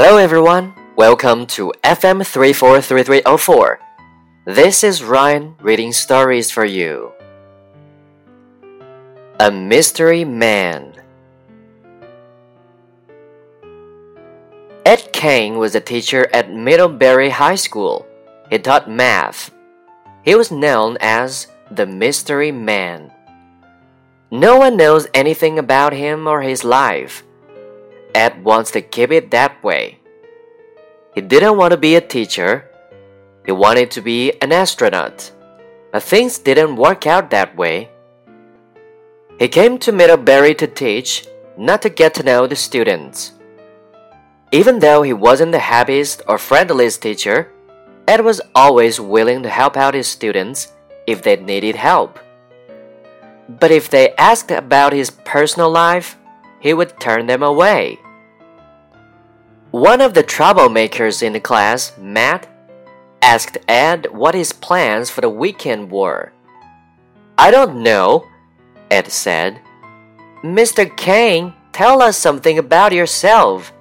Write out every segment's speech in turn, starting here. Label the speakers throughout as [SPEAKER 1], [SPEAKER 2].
[SPEAKER 1] Hello everyone, welcome to FM 343304. This is Ryan reading stories for you. A Mystery Man. Ed Kane was a teacher at Middlebury High School. He taught math. He was known as the Mystery Man. No one knows anything about him or his life. Ed wants to keep it that way. He didn't want to be a teacher. He wanted to be an astronaut. But things didn't work out that way. He came to Middlebury to teach, not to get to know the students. Even though he wasn't the happiest or friendliest teacher, Ed was always willing to help out his students if they needed help. But if they asked about his personal life, he would turn them away. One of the troublemakers in the class, Matt, asked Ed what his plans for the weekend were. I don't know, Ed said. Mr. Kane, tell us something about yourself,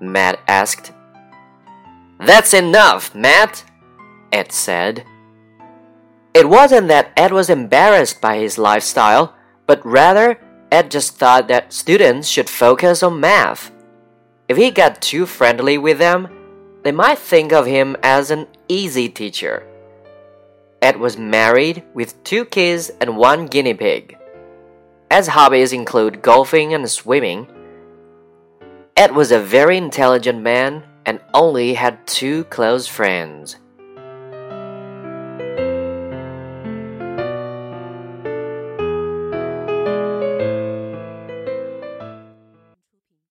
[SPEAKER 1] Matt asked. That's enough, Matt, Ed said. It wasn't that Ed was embarrassed by his lifestyle, but rather Ed just thought that students should focus on math. If he got too friendly with them, they might think of him as an easy teacher. Ed was married with two kids and one guinea pig. Ed's hobbies include golfing and swimming. Ed was a very intelligent man and only had two close friends.